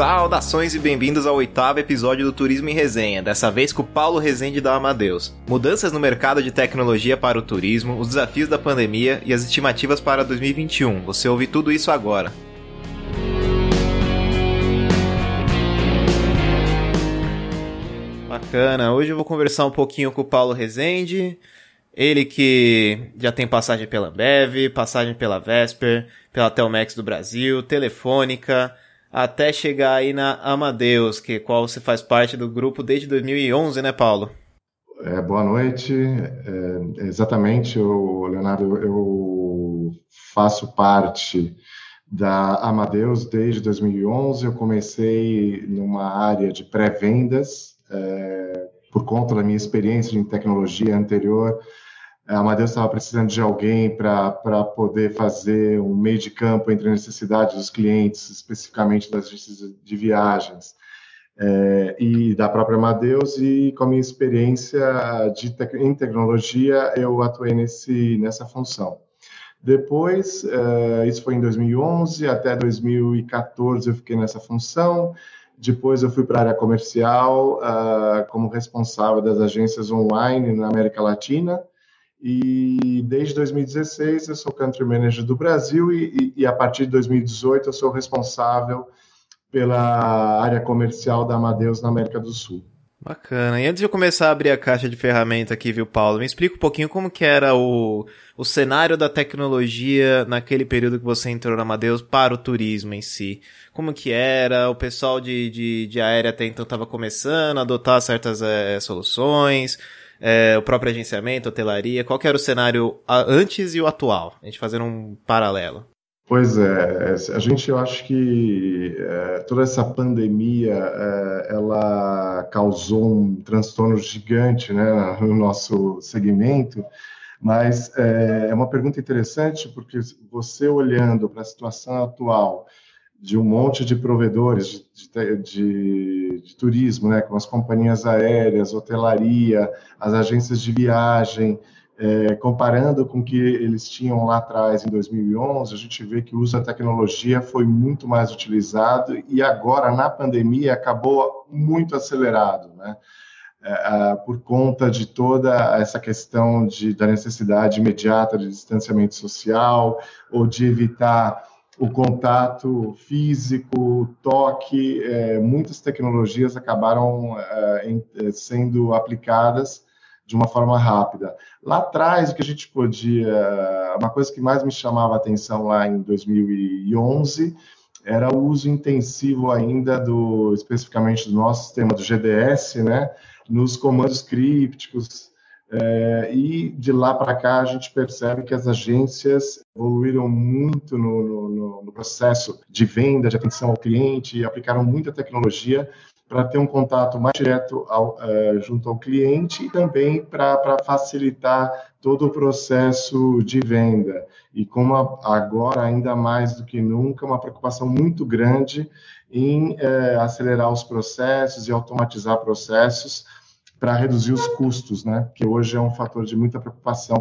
Saudações e bem-vindos ao oitavo episódio do Turismo em Resenha, dessa vez com o Paulo Rezende da Amadeus. Mudanças no mercado de tecnologia para o turismo, os desafios da pandemia e as estimativas para 2021. Você ouve tudo isso agora. Bacana, hoje eu vou conversar um pouquinho com o Paulo Rezende, ele que já tem passagem pela Ambev, passagem pela Vesper, pela Telmex do Brasil, Telefônica, até chegar aí na Amadeus, que qual você faz parte do grupo desde 2011, né, Paulo? É, boa noite. É, exatamente, eu, Leonardo, eu faço parte da Amadeus desde 2011. Eu comecei numa área de pré-vendas, é, por conta da minha experiência em tecnologia anterior a Amadeus estava precisando de alguém para poder fazer um meio de campo entre a necessidade dos clientes, especificamente das agências de viagens, é, e da própria Amadeus, e com a minha experiência de em tecnologia, eu atuei nesse, nessa função. Depois, é, isso foi em 2011, até 2014 eu fiquei nessa função, depois eu fui para a área comercial uh, como responsável das agências online na América Latina, e desde 2016 eu sou country manager do Brasil e, e, e, a partir de 2018 eu sou responsável pela área comercial da Amadeus na América do Sul. Bacana. E antes de eu começar a abrir a caixa de ferramenta aqui, viu, Paulo? Me explica um pouquinho como que era o, o cenário da tecnologia naquele período que você entrou na Amadeus para o turismo em si. Como que era? O pessoal de, de, de aérea até então estava começando a adotar certas é, soluções é, o próprio agenciamento, hotelaria? Qual era o cenário antes e o atual? A gente fazendo um paralelo. Pois é, a gente eu acho que é, toda essa pandemia é, ela causou um transtorno gigante né, no nosso segmento, mas é, é uma pergunta interessante porque você olhando para a situação atual de um monte de provedores de, de, de, turismo, né, como as companhias aéreas, hotelaria, as agências de viagem, é, comparando com o que eles tinham lá atrás, em 2011, a gente vê que o uso da tecnologia foi muito mais utilizado e agora, na pandemia, acabou muito acelerado, né? É, por conta de toda essa questão de, da necessidade imediata de distanciamento social ou de evitar o contato físico, o toque, é, muitas tecnologias acabaram é, é, sendo aplicadas de uma forma rápida. Lá atrás, o que a gente podia, uma coisa que mais me chamava a atenção lá em 2011 era o uso intensivo ainda do, especificamente do nosso sistema do GDS, né, nos comandos crípticos, é, e de lá para cá a gente percebe que as agências evoluíram muito no, no, no, processo de venda, de atenção ao cliente, e aplicaram muita tecnologia para ter um contato mais direto ao, é, junto ao cliente e também para facilitar todo o processo de venda. E como agora, ainda mais do que nunca, uma preocupação muito grande em é, acelerar os processos e automatizar processos para reduzir os custos, né? Que hoje é um fator de muita preocupação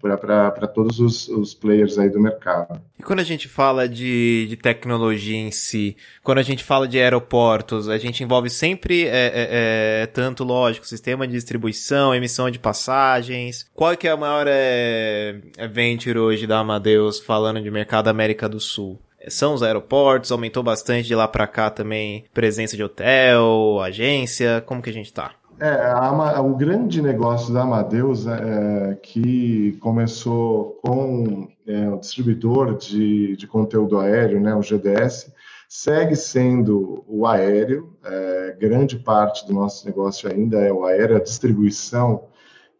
para todos os, os, players aí do mercado. E quando a gente fala de, de, tecnologia em si, quando a gente fala de aeroportos, a gente envolve sempre, é, é, é, tanto, lógico, sistema de distribuição, emissão de passagens. Qual que é a maior é, venture hoje da Amadeus falando de mercado América do Sul? são os aeroportos, aumentou bastante de lá para cá também presença de hotel, agência, como que a gente tá? É, a, o grande negócio da Amadeus é, que começou com é, o distribuidor de, de conteúdo aéreo, né, o GDS, segue sendo o aéreo. É, grande parte do nosso negócio ainda é o aéreo, a distribuição,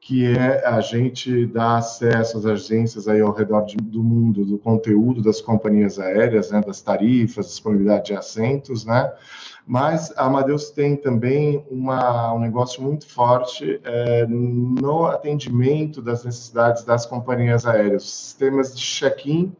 que é a gente dar acesso às agências aí ao redor de, do mundo do conteúdo das companhias aéreas, né, das tarifas, disponibilidade de assentos, né? Mas a Amadeus tem também uma, um negócio muito forte é, no atendimento das necessidades das companhias aéreas. Sistemas de check-in,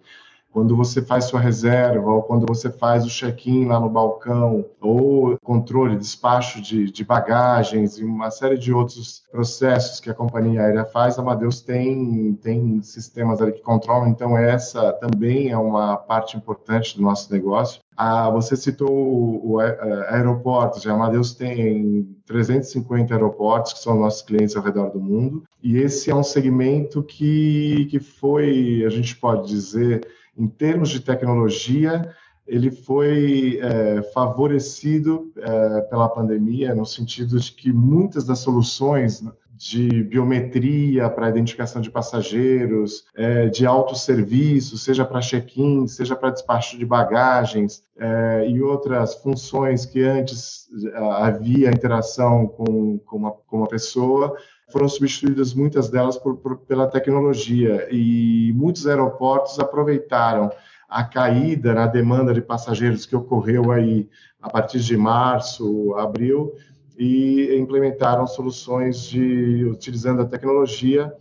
quando você faz sua reserva, ou quando você faz o check-in lá no balcão, ou controle, despacho de, de, bagagens e uma série de outros processos que a companhia aérea faz, a Amadeus tem, tem sistemas ali que controlam, então essa também é uma parte importante do nosso negócio. Ah, você citou o, o, aeroportos, a Amadeus tem 350 aeroportos que são nossos clientes ao redor do mundo, e esse é um segmento que, que foi, a gente pode dizer, em termos de tecnologia, ele foi é, favorecido é, pela pandemia, no sentido de que muitas das soluções de biometria para identificação de passageiros, é, de autosserviço, seja para check-in, seja para despacho de bagagens é, e outras funções que antes é, havia interação com, com, uma, com uma pessoa, foram substituídas muitas delas por, por, pela tecnologia. E muitos aeroportos aproveitaram a caída na demanda de passageiros que ocorreu aí a partir de março, abril, e implementaram soluções de utilizando a tecnologia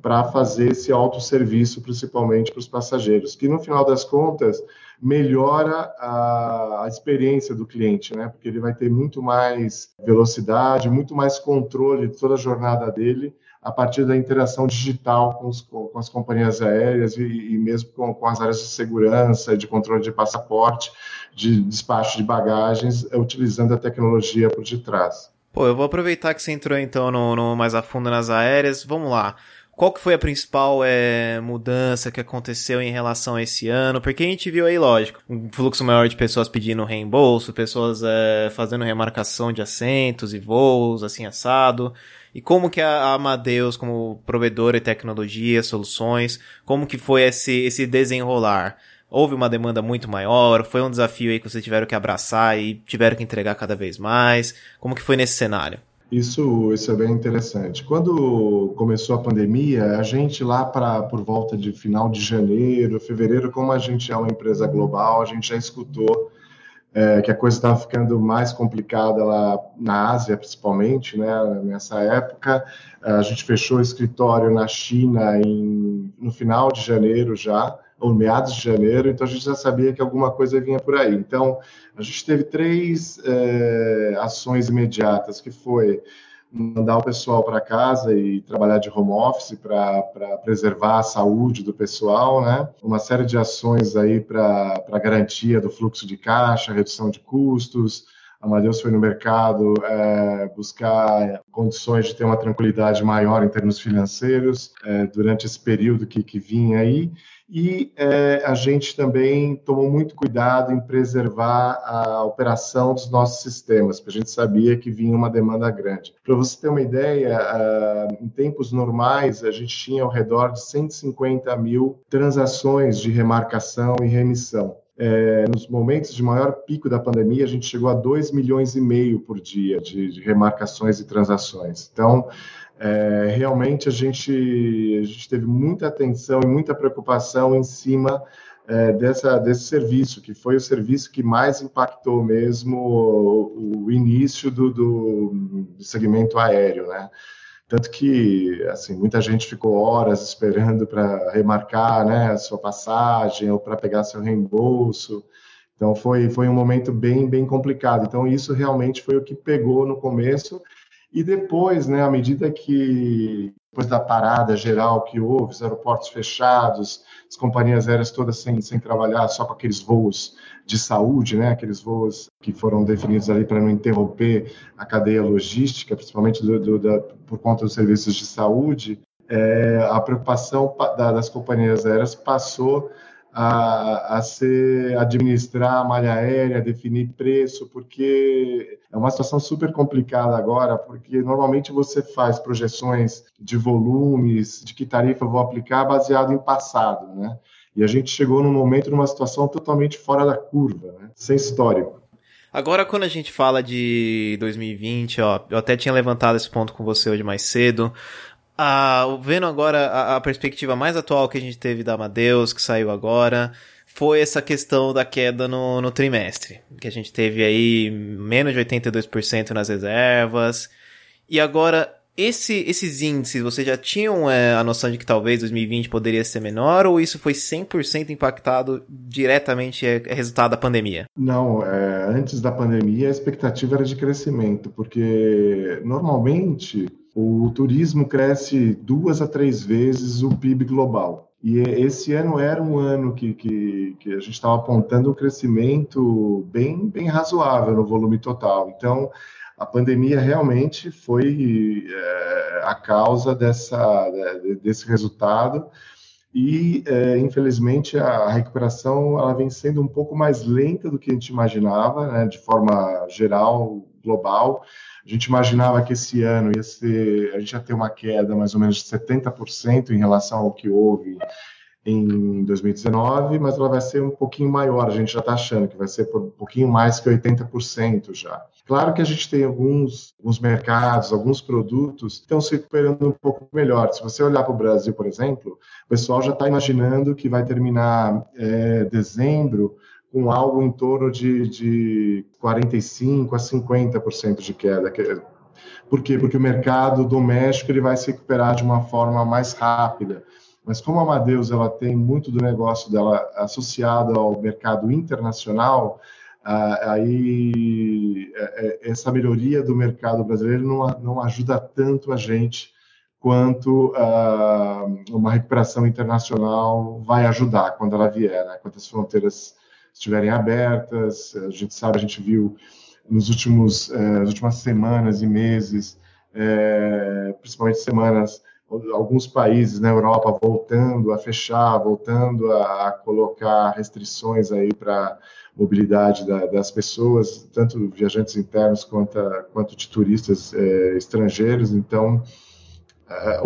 para fazer esse autosserviço, principalmente para os passageiros, que no final das contas melhora a, a, experiência do cliente, né? Porque ele vai ter muito mais velocidade, muito mais controle de toda a jornada dele a partir da interação digital com, os, com as companhias aéreas e, e mesmo com, com, as áreas de segurança, de controle de passaporte, de despacho de bagagens, é, utilizando a tecnologia por detrás. Pô, eu vou aproveitar que você entrou então no, no mais a fundo nas aéreas. Vamos lá. Qual que foi a principal é, mudança que aconteceu em relação a esse ano? Porque a gente viu aí, lógico, um fluxo maior de pessoas pedindo reembolso, pessoas é, fazendo remarcação de assentos e voos, assim, assado. E como que a Amadeus, como provedora de tecnologia, soluções, como que foi esse, esse desenrolar? Houve uma demanda muito maior? Foi um desafio aí que vocês tiveram que abraçar e tiveram que entregar cada vez mais? Como que foi nesse cenário? Isso, isso é bem interessante. Quando começou a pandemia, a gente lá para por volta de final de janeiro, fevereiro, como a gente é uma empresa global, a gente já escutou é, que a coisa estava ficando mais complicada lá na Ásia, principalmente, né? Nessa época, a gente fechou o escritório na China em, no final de janeiro já ou meados de janeiro, então a gente já sabia que alguma coisa vinha por aí. Então, a gente teve três é, ações imediatas, que foi mandar o pessoal para casa e trabalhar de home office para preservar a saúde do pessoal, né? Uma série de ações aí para garantia do fluxo de caixa, redução de custos. A Amadeus foi no mercado é, buscar condições de ter uma tranquilidade maior em termos financeiros é, durante esse período que, que vinha aí. E é, a gente também tomou muito cuidado em preservar a operação dos nossos sistemas, porque a gente sabia que vinha uma demanda grande. Para você ter uma ideia, uh, em tempos normais, a gente tinha ao redor de 150 mil transações de remarcação e remissão. É, nos momentos de maior pico da pandemia, a gente chegou a 2 milhões e meio por dia de, de remarcações e transações. Então, é, realmente a gente, a gente teve muita atenção e muita preocupação em cima é, dessa, desse serviço, que foi o serviço que mais impactou mesmo o, o início do, do, segmento aéreo, né? Tanto que, assim, muita gente ficou horas esperando para remarcar, né, a sua passagem ou para pegar seu reembolso. Então, foi, foi um momento bem, bem complicado. Então, isso realmente foi o que pegou no começo e depois, né, à medida que, depois da parada geral que houve, os aeroportos fechados, as companhias aéreas todas sem, sem trabalhar, só com aqueles voos de saúde, né, aqueles voos que foram definidos ali para não interromper a cadeia logística, principalmente do, do, da, por conta dos serviços de saúde, é, a preocupação da, das companhias aéreas passou a, a ser administrar a malha aérea, definir preço, porque é uma situação super complicada agora, porque normalmente você faz projeções de volumes, de que tarifa eu vou aplicar, baseado em passado, né? E a gente chegou num momento, numa situação totalmente fora da curva, né? sem histórico. Agora, quando a gente fala de 2020, ó, eu até tinha levantado esse ponto com você hoje mais cedo. Vendo agora a, a, perspectiva mais atual que a gente teve da Amadeus, que saiu agora, foi essa questão da queda no, no trimestre. Que a gente teve aí menos de 82% nas reservas. E agora, esse, esses índices, vocês já tinham é, a noção de que talvez 2020 poderia ser menor ou isso foi 100% impactado diretamente é, é, resultado da pandemia? Não, é, antes da pandemia a expectativa era de crescimento, porque normalmente o turismo cresce duas a três vezes o PIB global. E esse ano era um ano que, que, que a gente estava apontando um crescimento bem, bem razoável no volume total. Então, a pandemia realmente foi é, a causa dessa, desse resultado e, é, infelizmente, a recuperação ela vem sendo um pouco mais lenta do que a gente imaginava, né, de forma geral, global. A gente imaginava que esse ano ia ser, a gente ia ter uma queda mais ou menos de 70% em relação ao que houve em 2019, mas ela vai ser um pouquinho maior. A gente já está achando que vai ser um pouquinho mais que 80% já. Claro que a gente tem alguns, alguns mercados, alguns produtos que estão se recuperando um pouco melhor. Se você olhar para o Brasil, por exemplo, o pessoal já está imaginando que vai terminar é, dezembro com algo em torno de, de 45% a 50% de queda. Por quê? Porque o mercado doméstico ele vai se recuperar de uma forma mais rápida. Mas como a Amadeus ela tem muito do negócio dela associado ao mercado internacional, aí é, é, essa melhoria do mercado brasileiro não, não ajuda tanto a gente quanto uma recuperação internacional vai ajudar quando ela vier, né? quando as fronteiras estiverem abertas. A gente sabe, a gente viu nos últimos, eh, nas últimas semanas e meses, eh, principalmente semanas, alguns países na Europa voltando a fechar, voltando a, colocar restrições aí para mobilidade da, das pessoas, tanto viajantes internos quanto, quanto de turistas eh, estrangeiros. Então, a,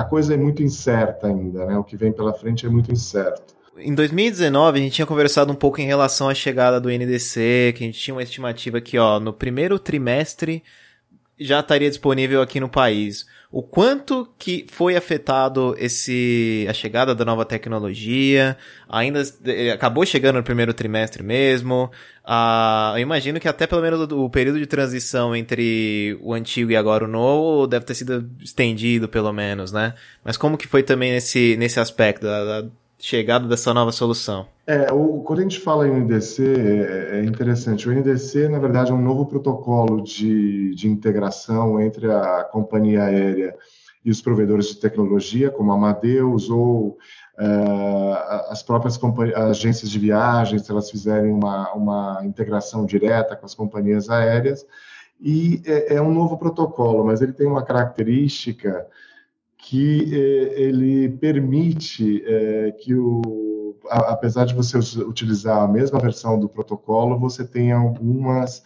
a coisa é muito incerta ainda, né? O que vem pela frente é muito incerto. Em 2019, a gente tinha conversado um pouco em relação à chegada do NDC, que a gente tinha uma estimativa que, ó, no primeiro trimestre já estaria disponível aqui no país. O quanto que foi afetado esse a chegada da nova tecnologia? Ainda eh, acabou chegando no primeiro trimestre mesmo. Ah, eu imagino que até pelo menos o período de transição entre o antigo e agora o novo deve ter sido estendido pelo menos, né? Mas como que foi também nesse nesse aspecto da, da chegada dessa nova solução? É, o, quando a gente fala em NDC, é, é, interessante. O NDC, na verdade, é um novo protocolo de, de integração entre a companhia aérea e os provedores de tecnologia, como a Amadeus ou uh, as próprias agências de viagens, se elas fizerem uma, uma integração direta com as companhias aéreas. E é, é um novo protocolo, mas ele tem uma característica que eh, ele permite eh, que o apesar de você utilizar a mesma versão do protocolo, você tem algumas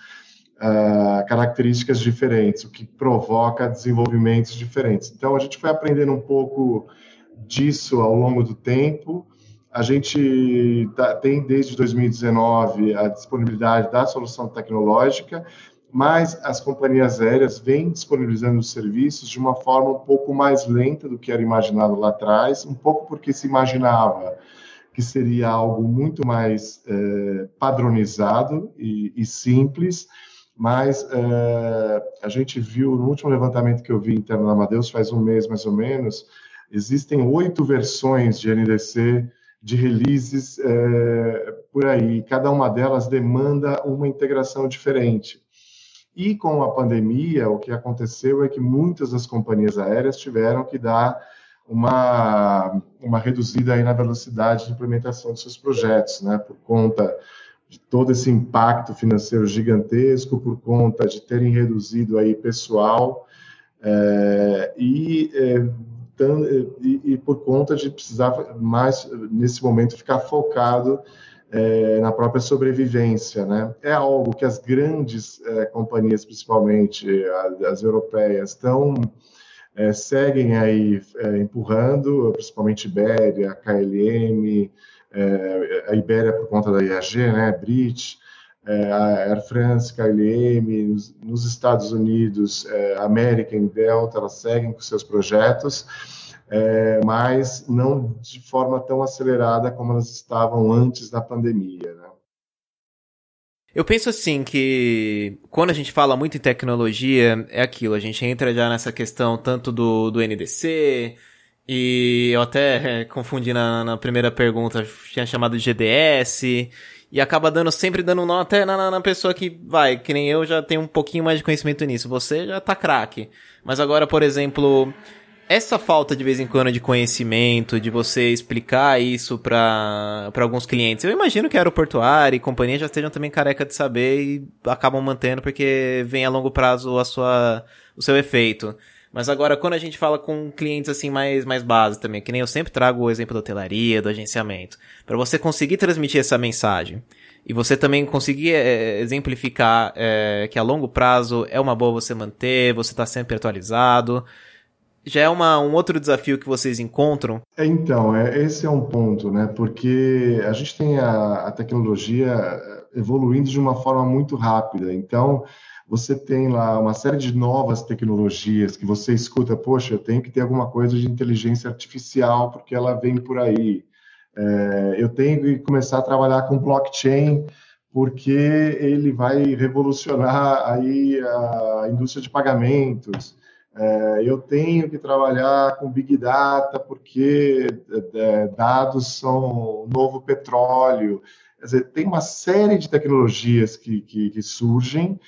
uh, características diferentes, o que provoca desenvolvimentos diferentes. Então, a gente foi aprendendo um pouco disso ao longo do tempo. A gente tá, tem desde 2019 a disponibilidade da solução tecnológica mas as companhias aéreas vêm disponibilizando os serviços de uma forma um pouco mais lenta do que era imaginado lá atrás, um pouco porque se imaginava que seria algo muito mais é, padronizado e, e, simples, mas é, a gente viu no último levantamento que eu vi interno da Amadeus, faz um mês mais ou menos, existem oito versões de NDC de releases é, por aí, cada uma delas demanda uma integração diferente. E com a pandemia, o que aconteceu é que muitas das companhias aéreas tiveram que dar uma, uma reduzida aí na velocidade de implementação de seus projetos, né, por conta de todo esse impacto financeiro gigantesco, por conta de terem reduzido aí pessoal é, e, é, e, e por conta de precisar mais, nesse momento, ficar focado é, na própria sobrevivência, né? É algo que as grandes é, companhias, principalmente as europeias, estão é, seguem aí é, empurrando, principalmente Ibéria, KLM, é, a Ibéria por conta da IAG, né? Brit, é, a Air France, KLM, nos, nos Estados Unidos, American, Delta, elas seguem com seus projetos é, mas não de forma tão acelerada como elas estavam antes da pandemia. Né? Eu penso assim que quando a gente fala muito em tecnologia, é aquilo, a gente entra já nessa questão tanto do, do NDC, e eu até é, confundi na, na primeira pergunta, tinha chamado de GDS, e acaba dando sempre dando nó até na, na, pessoa que vai, que nem eu já tenho um pouquinho mais de conhecimento nisso. Você já tá craque. Mas agora, por exemplo, essa falta de vez em quando de conhecimento, de você explicar isso para alguns clientes, eu imagino que aeroportuário e companhia já estejam também careca de saber e acabam mantendo porque vem a longo prazo a sua, o seu efeito. Mas agora, quando a gente fala com clientes assim mais, mais básicos também, que nem eu sempre trago o exemplo da hotelaria, do agenciamento, para você conseguir transmitir essa mensagem e você também conseguir é, exemplificar é, que a longo prazo é uma boa você manter, você está sempre atualizado, já é uma, um outro desafio que vocês encontram? É, então, é, esse é um ponto, né? Porque a gente tem a, a tecnologia evoluindo de uma forma muito rápida. Então, você tem lá uma série de novas tecnologias que você escuta, poxa, eu tenho que ter alguma coisa de inteligência artificial porque ela vem por aí. É, eu tenho que começar a trabalhar com blockchain porque ele vai revolucionar aí a indústria de pagamentos. É, eu tenho que trabalhar com Big Data porque é, dados são o novo petróleo. Quer dizer, tem uma série de tecnologias que, que, que surgem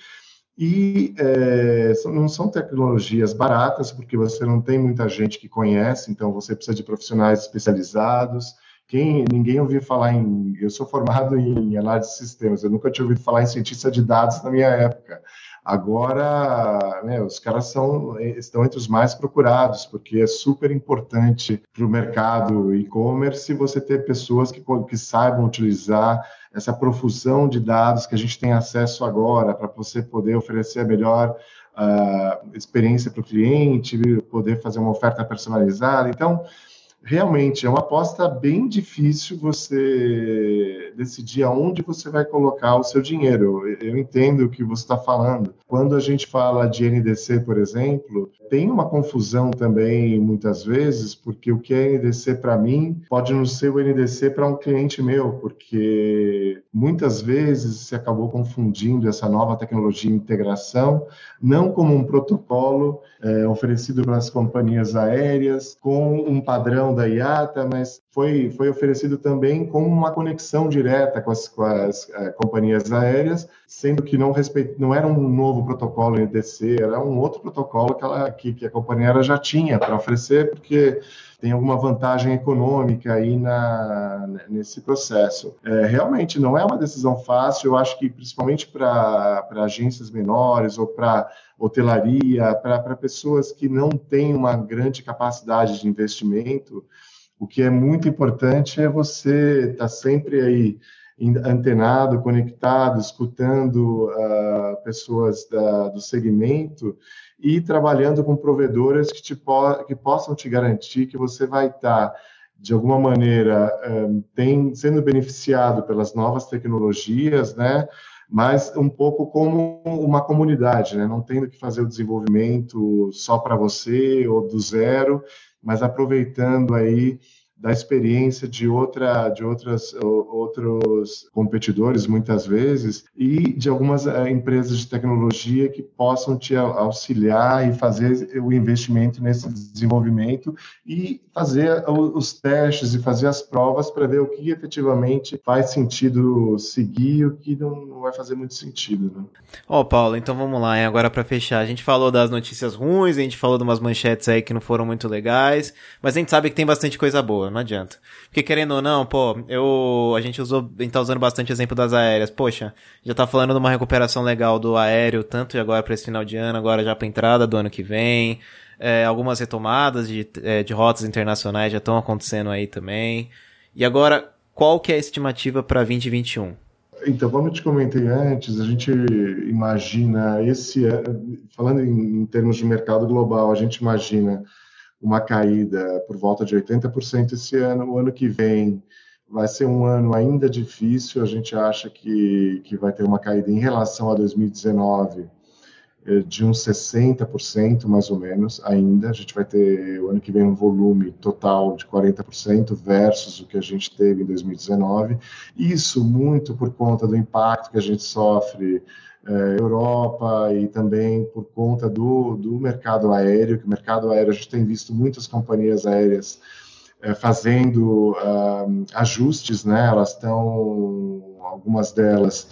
e é, não são tecnologias baratas, porque você não tem muita gente que conhece, então você precisa de profissionais especializados. Quem, ninguém ouviu falar em. Eu sou formado em análise de sistemas, eu nunca tinha ouvido falar em cientista de dados na minha época. Agora, né, os caras são, estão entre os mais procurados, porque é super importante para o mercado e-commerce você ter pessoas que, que saibam utilizar essa profusão de dados que a gente tem acesso agora para você poder oferecer a melhor uh, experiência para o cliente, poder fazer uma oferta personalizada. Então, realmente é uma aposta bem difícil você decidir aonde você vai colocar o seu dinheiro. Eu entendo o que você está falando. Quando a gente fala de NDC, por exemplo, tem uma confusão também muitas vezes, porque o que é NDC para mim pode não ser o NDC para um cliente meu, porque muitas vezes se acabou confundindo essa nova tecnologia de integração não como um protocolo é, oferecido pelas companhias aéreas com um padrão da IATA, mas foi, foi oferecido também com uma conexão direta com as, com as é, companhias aéreas, sendo que não, respeito, não era um novo protocolo NDC, era um outro protocolo que, ela, que, que a companhia aérea já tinha para oferecer, porque tem alguma vantagem econômica aí na, nesse processo. É, realmente não é uma decisão fácil, eu acho que principalmente para agências menores ou para hotelaria, para pessoas que não têm uma grande capacidade de investimento, o que é muito importante é você estar tá sempre aí antenado, conectado, escutando uh, pessoas da, do segmento e trabalhando com provedoras que, te po que possam te garantir que você vai estar, tá, de alguma maneira, um, tem, sendo beneficiado pelas novas tecnologias, né? Mas um pouco como uma comunidade, né? não tendo que fazer o desenvolvimento só para você ou do zero, mas aproveitando aí da experiência de outra de outras outros competidores muitas vezes e de algumas eh, empresas de tecnologia que possam te auxiliar e fazer o investimento nesse desenvolvimento e fazer os testes e fazer as provas para ver o que efetivamente faz sentido seguir e o que não vai fazer muito sentido. Né? Ó, oh, Paulo, então vamos lá, hein? agora para fechar, a gente falou das notícias ruins, a gente falou de umas manchetes aí que não foram muito legais, mas a gente sabe que tem bastante coisa boa não adianta. Porque querendo ou não, pô, eu, a gente usou, a gente tá usando bastante exemplo das aéreas. Poxa, já tá falando de uma recuperação legal do aéreo, tanto agora para esse final de ano, agora já pra entrada do ano que vem. É, algumas retomadas de, é, de rotas internacionais já estão acontecendo aí também. E agora, qual que é a estimativa para 2021? Então, como eu te comentei antes, a gente imagina esse, falando em, em termos de mercado global, a gente imagina uma caída por volta de 80% esse ano. O ano que vem vai ser um ano ainda difícil, a gente acha que, que vai ter uma caída em relação a 2019 eh, de uns 60% mais ou menos ainda. A gente vai ter o ano que vem um volume total de 40% versus o que a gente teve em 2019. Isso muito por conta do impacto que a gente sofre é, Europa e também por conta do, do mercado aéreo, que o mercado aéreo a gente tem visto muitas companhias aéreas é, fazendo uh, ajustes, né? Elas estão, algumas delas,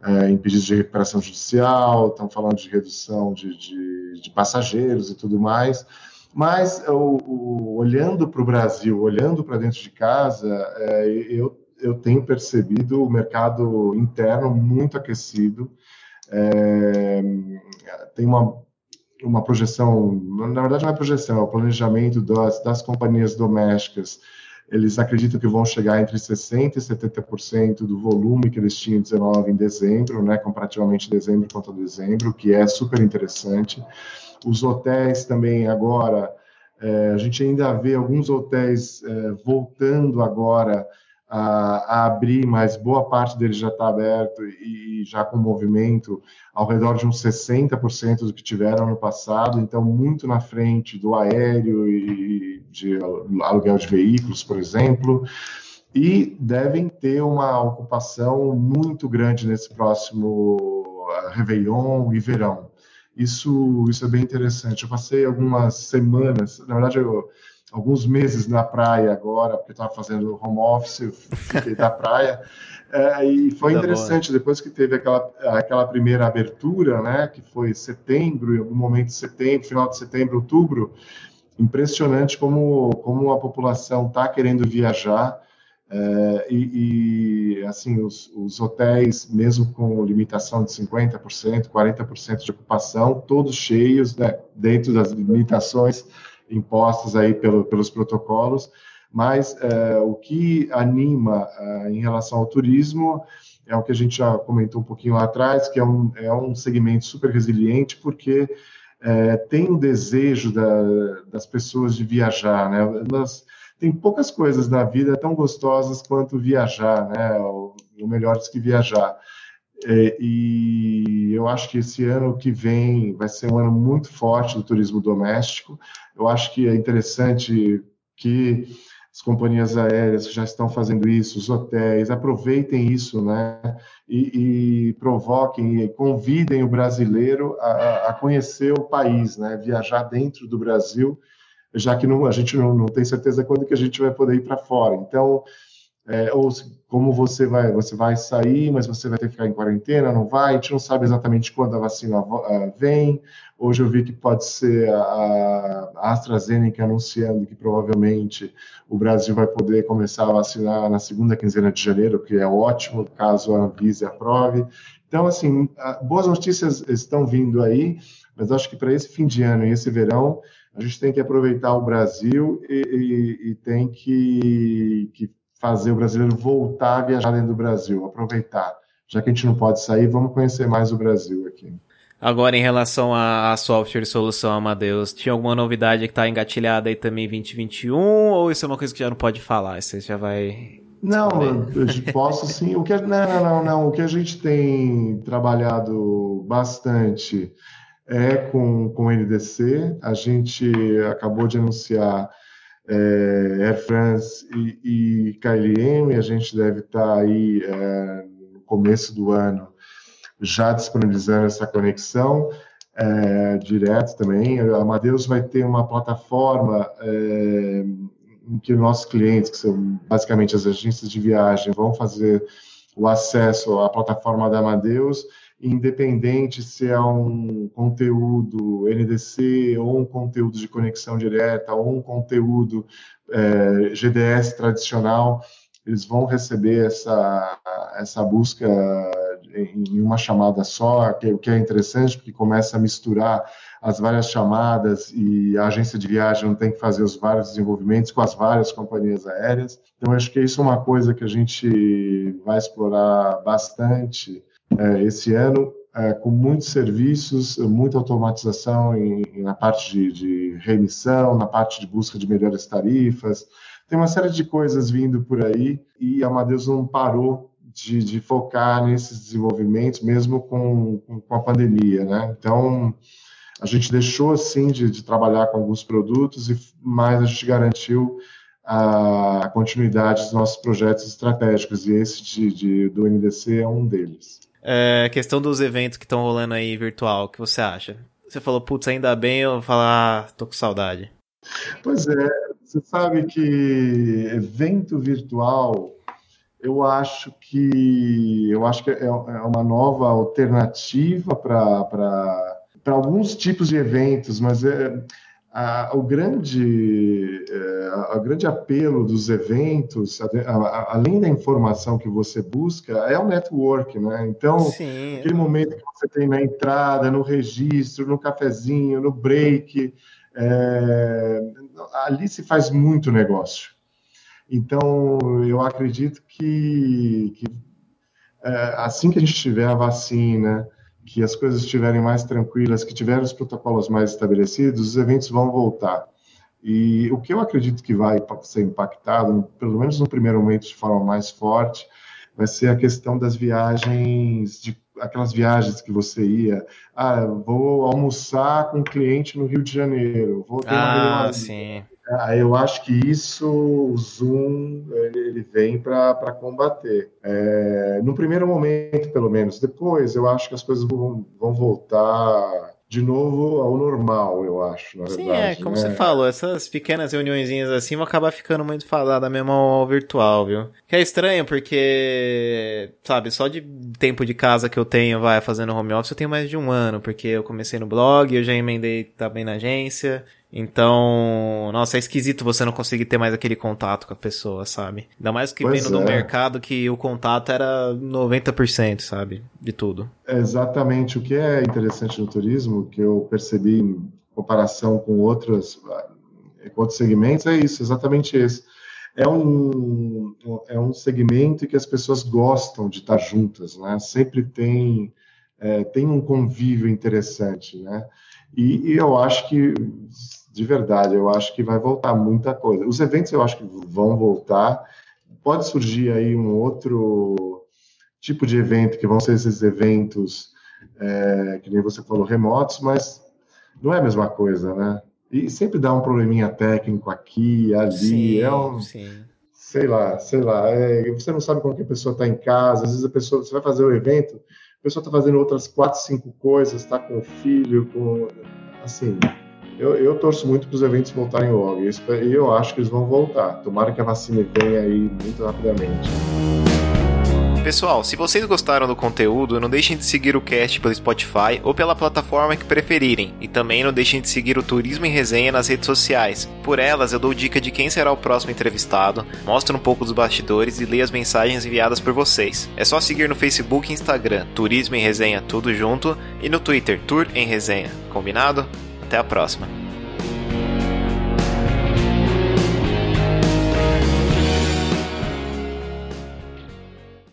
é, em pedidos de recuperação judicial, estão falando de redução de, de, de, passageiros e tudo mais. Mas olhando para o Brasil, olhando para dentro de casa, é, eu, eu tenho percebido o mercado interno muito aquecido. É, tem uma, uma projeção, na verdade não é projeção, é o planejamento das, das companhias domésticas. Eles acreditam que vão chegar entre 60% e 70% do volume que eles tinham em 19 em dezembro, né, comparativamente dezembro contra dezembro, que é super interessante. Os hotéis também agora, é, a gente ainda vê alguns hotéis é, voltando agora a, abrir, mas boa parte deles já está aberto e, já com movimento ao redor de uns 60% do que tiveram no passado, então muito na frente do aéreo e de aluguel de veículos, por exemplo, e devem ter uma ocupação muito grande nesse próximo uh, Réveillon e verão. Isso, isso é bem interessante. Eu passei algumas semanas, na verdade, eu, alguns meses na praia agora, porque estava fazendo home office, fiquei da praia. É, e foi tá interessante, bom. depois que teve aquela, aquela primeira abertura, né, que foi setembro, em algum momento de setembro, final de setembro, outubro, impressionante como, como a população está querendo viajar. É, e, e, assim, os, os, hotéis, mesmo com limitação de 50%, 40% de ocupação, todos cheios, né, dentro das limitações impostas aí pelo, pelos protocolos, mas é, o que anima é, em relação ao turismo é o que a gente já comentou um pouquinho lá atrás, que é um, é um segmento super resiliente, porque é, tem o desejo da, das pessoas de viajar, né? Tem poucas coisas na vida tão gostosas quanto viajar, né? Ou, ou melhores que viajar. É, e eu acho que esse ano que vem vai ser um ano muito forte do turismo doméstico. Eu acho que é interessante que as companhias aéreas que já estão fazendo isso, os hotéis, aproveitem isso, né? E, e provoquem e convidem o brasileiro a, a, conhecer o país, né? Viajar dentro do Brasil, já que não, a gente não, não tem certeza quando que a gente vai poder ir para fora. Então, é, ou como você vai, você vai sair, mas você vai ter que ficar em quarentena, não vai, a gente não sabe exatamente quando a vacina vem. Hoje eu vi que pode ser a, a AstraZeneca anunciando que provavelmente o Brasil vai poder começar a vacinar na segunda quinzena de janeiro, que é ótimo, caso a Anvisa aprove. Então, assim, boas notícias estão vindo aí, mas acho que para esse fim de ano e esse verão, a gente tem que aproveitar o Brasil e, e, e tem que, que fazer o brasileiro voltar a viajar dentro do Brasil, aproveitar. Já que a gente não pode sair, vamos conhecer mais o Brasil aqui. Agora, em relação à software solução Amadeus, tinha alguma novidade que está engatilhada aí também em 2021? Ou isso é uma coisa que já não pode falar? Você já vai. Não, eu posso sim. O que, não, não, não, não. O que a gente tem trabalhado bastante é com, com o NDC. A gente acabou de anunciar é, Air France e, e KLM, a gente deve estar aí é, no começo do ano já disponibilizando essa conexão é, direto também. A Amadeus vai ter uma plataforma é, em que nossos clientes, que são basicamente as agências de viagem, vão fazer o acesso à plataforma da Amadeus independente se é um conteúdo NDC ou um conteúdo de conexão direta ou um conteúdo é, GDS tradicional, eles vão receber essa, essa busca em uma chamada só, que, o que é interessante, porque começa a misturar as várias chamadas e a agência de viagem não tem que fazer os vários desenvolvimentos com as várias companhias aéreas. Então, acho que isso é uma coisa que a gente vai explorar bastante é, esse ano, é, com muitos serviços, muita automatização em, na parte de, de remissão, na parte de busca de melhores tarifas. Tem uma série de coisas vindo por aí e a Amadeus não parou de, de focar nesses desenvolvimentos, mesmo com, com a pandemia, né? Então, a gente deixou, assim, de, de trabalhar com alguns produtos, e, mas a gente garantiu a continuidade dos nossos projetos estratégicos, e esse de, de do NDC é um deles. É, questão dos eventos que estão rolando aí virtual, o que você acha? Você falou, putz, ainda bem, eu vou falar, ah, tô com saudade. Pois é, você sabe que evento virtual, eu acho que eu acho que é, é uma nova alternativa para alguns tipos de eventos, mas é, a, o grande, é, a, grande apelo dos eventos, a, além da informação que você busca, é o network, né? Então, Sim. aquele momento que você tem na entrada, no registro, no cafezinho, no break, é, ali se faz muito negócio. Então, eu acredito que, que é, assim que a gente tiver a vacina, que as coisas estiverem mais tranquilas, que tiverem os protocolos mais estabelecidos, os eventos vão voltar. E o que eu acredito que vai ser impactado, pelo menos no primeiro momento de forma mais forte, vai ser a questão das viagens, de aquelas viagens que você ia, ah, vou almoçar com um cliente no Rio de Janeiro, vou ter ah, uma sim. Ah, eu acho que isso, o Zoom, ele vem para combater. É, no primeiro momento, pelo menos. Depois, eu acho que as coisas vão, vão voltar de novo ao normal, eu acho, na Sim, verdade. Sim, é, como né? você falou, essas pequenas reuniõezinhas assim vão acabar ficando muito faladas mesmo ao virtual, viu? Que é estranho, porque, sabe, só de tempo de casa que eu tenho, vai, fazendo home office, eu tenho mais de um ano, porque eu comecei no blog, eu já emendei também na agência, então, nossa, é esquisito você não conseguir ter mais aquele contato com a pessoa, sabe? Ainda mais que pois vendo é. do mercado que o contato era 90%, sabe? De tudo. É exatamente. O que é interessante no turismo, que eu percebi em comparação com outros, com outros segmentos, é isso, exatamente esse. É um, é um segmento que as pessoas gostam de estar juntas, né? Sempre tem, é, tem um convívio interessante, né? E, e eu acho que de verdade, eu acho que vai voltar muita coisa. Os eventos eu acho que vão voltar. Pode surgir aí um outro tipo de evento, que vão ser esses eventos, é, que nem você falou, remotos, mas não é a mesma coisa, né? E sempre dá um probleminha técnico aqui, ali. Sim, é um, sim. Sei lá, sei lá. É, você não sabe como que a pessoa está em casa. Às vezes a pessoa, você vai fazer o evento, a pessoa está fazendo outras quatro, cinco coisas, está com o filho, com assim eu, eu torço muito para os eventos voltarem logo e eu acho que eles vão voltar. Tomara que a vacina venha aí muito rapidamente. Pessoal, se vocês gostaram do conteúdo, não deixem de seguir o cast pelo Spotify ou pela plataforma que preferirem. E também não deixem de seguir o Turismo em Resenha nas redes sociais. Por elas, eu dou dica de quem será o próximo entrevistado, mostro um pouco dos bastidores e leio as mensagens enviadas por vocês. É só seguir no Facebook e Instagram, Turismo em Resenha tudo junto, e no Twitter, Tour em Resenha. Combinado? Até a próxima.